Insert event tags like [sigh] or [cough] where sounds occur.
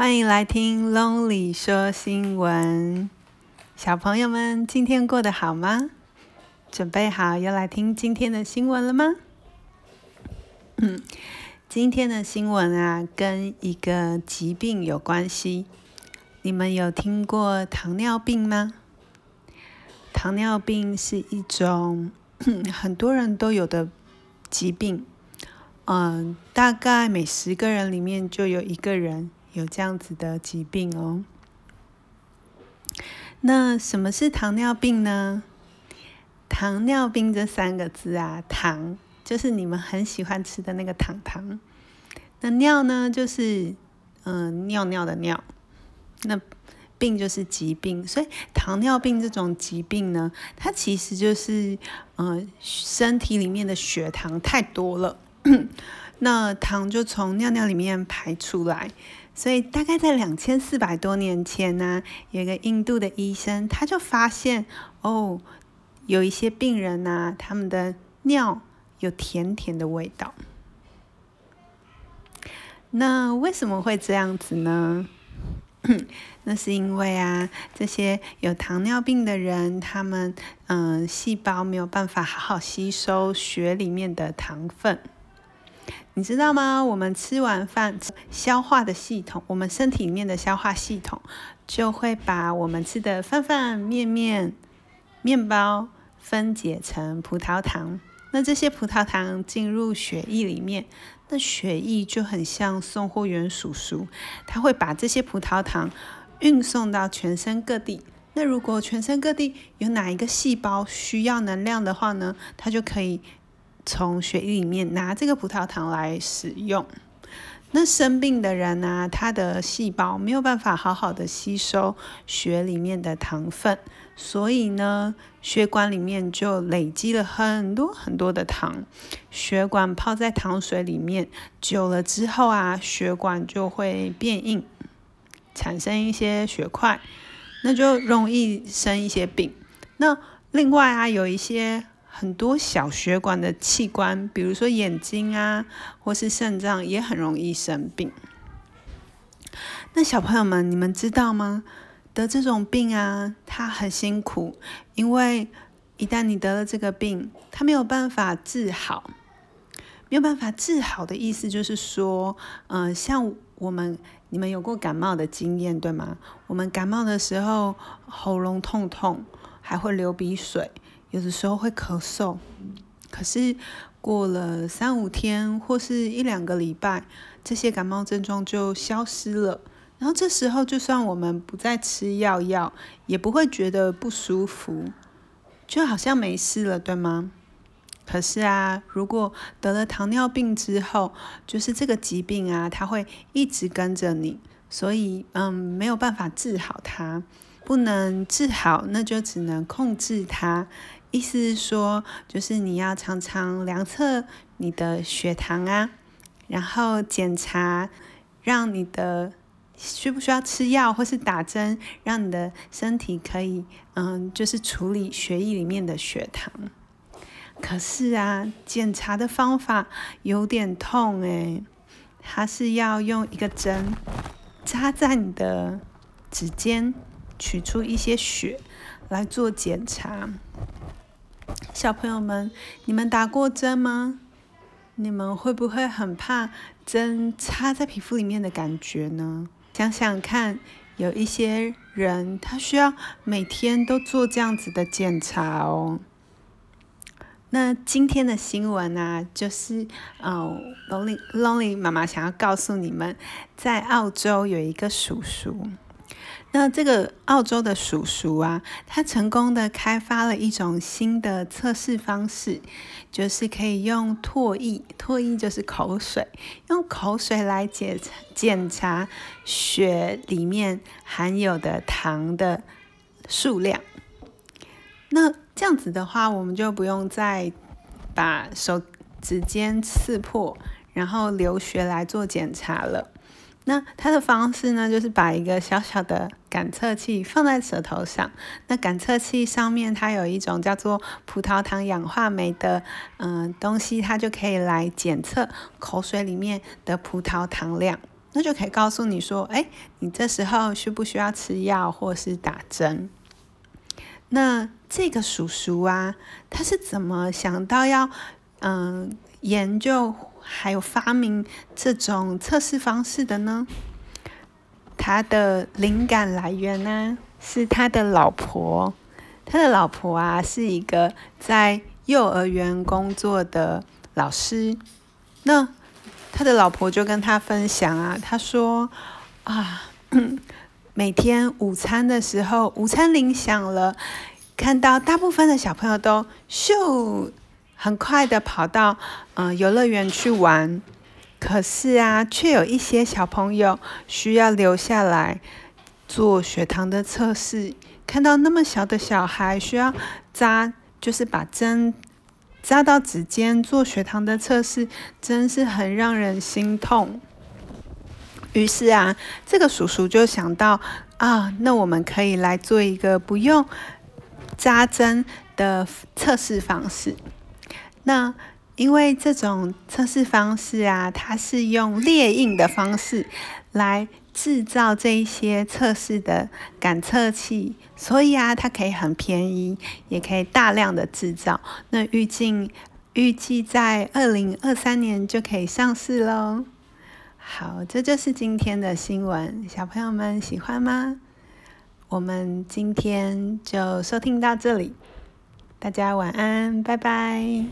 欢迎来听 Lonely 说新闻，小朋友们今天过得好吗？准备好要来听今天的新闻了吗？嗯，[coughs] 今天的新闻啊，跟一个疾病有关系。你们有听过糖尿病吗？糖尿病是一种 [coughs] 很多人都有的疾病，嗯，大概每十个人里面就有一个人有这样子的疾病哦。那什么是糖尿病呢？糖尿病这三个字啊，糖就是你们很喜欢吃的那个糖糖，那尿呢就是嗯尿尿的尿，那病就是疾病，所以糖尿病这种疾病呢，它其实就是嗯身体里面的血糖太多了，[coughs] 那糖就从尿尿里面排出来。所以大概在两千四百多年前呢，有一个印度的医生，他就发现哦，有一些病人呐，他们的尿有甜甜的味道。那为什么会这样子呢？[clears throat] 那是因为啊，这些有糖尿病的人，他们嗯，细胞没有办法好好吸收血里面的糖分。你知道吗？我们吃完饭，消化的系统，我们身体里面的消化系统，就会把我们吃的饭饭、面面、面包分解成葡萄糖。那这些葡萄糖进入血液里面，那血液就很像送货员叔叔，他会把这些葡萄糖运送到全身各地。那如果全身各地有哪一个细胞需要能量的话呢，它就可以。从血液里面拿这个葡萄糖来使用。那生病的人呢、他的细胞没有办法好好的吸收血里面的糖分，所以呢，血管里面就累积了很多很多的糖。血管泡在糖水里面久了之后啊，血管就会变硬，产生一些血块，那就容易生一些病。那另外啊，有一些。很多小血管的器官，比如说眼睛啊，或是肾脏，也很容易生病。那小朋友们，你们知道吗？得这种病啊，他很辛苦，因为一旦你得了这个病，他没有办法治好。没有办法治好的意思就是说，嗯、像我们，你们有过感冒的经验，对吗？我们感冒的时候，喉咙痛痛，还会流鼻水。有的时候会咳嗽，可是过了三五天或是一两个礼拜，这些感冒症状就消失了。然后这时候，就算我们不再吃药药，也不会觉得不舒服，就好像没事了，对吗？可是啊，如果得了糖尿病之后，就是这个疾病啊，它会一直跟着你，所以嗯，没有办法治好它，不能治好，那就只能控制它。意思是说，就是你要常常量测你的血糖啊，然后检查，让你的需不需要吃药或是打针，让你的身体可以，嗯，就是处理血液里面的血糖。可是啊，检查的方法有点痛诶，它是要用一个针扎在你的指尖，取出一些血来做检查。小朋友们，你们打过针吗？你们会不会很怕针插在皮肤里面的感觉呢？想想看，有一些人他需要每天都做这样子的检查哦。那今天的新闻呢、啊，就是哦，Lonely Lonely 妈妈想要告诉你们，在澳洲有一个叔叔。那这个澳洲的叔叔啊，他成功的开发了一种新的测试方式，就是可以用唾液，唾液就是口水，用口水来检检查血里面含有的糖的数量。那这样子的话，我们就不用再把手指尖刺破，然后流血来做检查了。那它的方式呢，就是把一个小小的感测器放在舌头上。那感测器上面它有一种叫做葡萄糖氧化酶的嗯东西，它就可以来检测口水里面的葡萄糖量。那就可以告诉你说，哎，你这时候需不需要吃药或是打针？那这个叔叔啊，他是怎么想到要嗯研究还有发明这种测试方式的呢？他的灵感来源呢，是他的老婆。他的老婆啊，是一个在幼儿园工作的老师。那他的老婆就跟他分享啊，他说啊，[clears throat] 每天午餐的时候，午餐铃响了，看到大部分的小朋友都咻，很快的跑到嗯游乐园去玩。可是啊，却有一些小朋友需要留下来做血糖的测试。看到那么小的小孩需要扎，就是把针扎到指尖做血糖的测试，真是很让人心痛。于是啊，这个叔叔就想到啊，那我们可以来做一个不用扎针的测试方式。那因为这种测试方式啊，它是用列印的方式来。制造这一些测试的感测器，所以啊，它可以很便宜，也可以大量的制造。那预计预计在二零二三年就可以上市喽。好，这就是今天的新闻，小朋友们喜欢吗？我们今天就收听到这里，大家晚安，拜拜。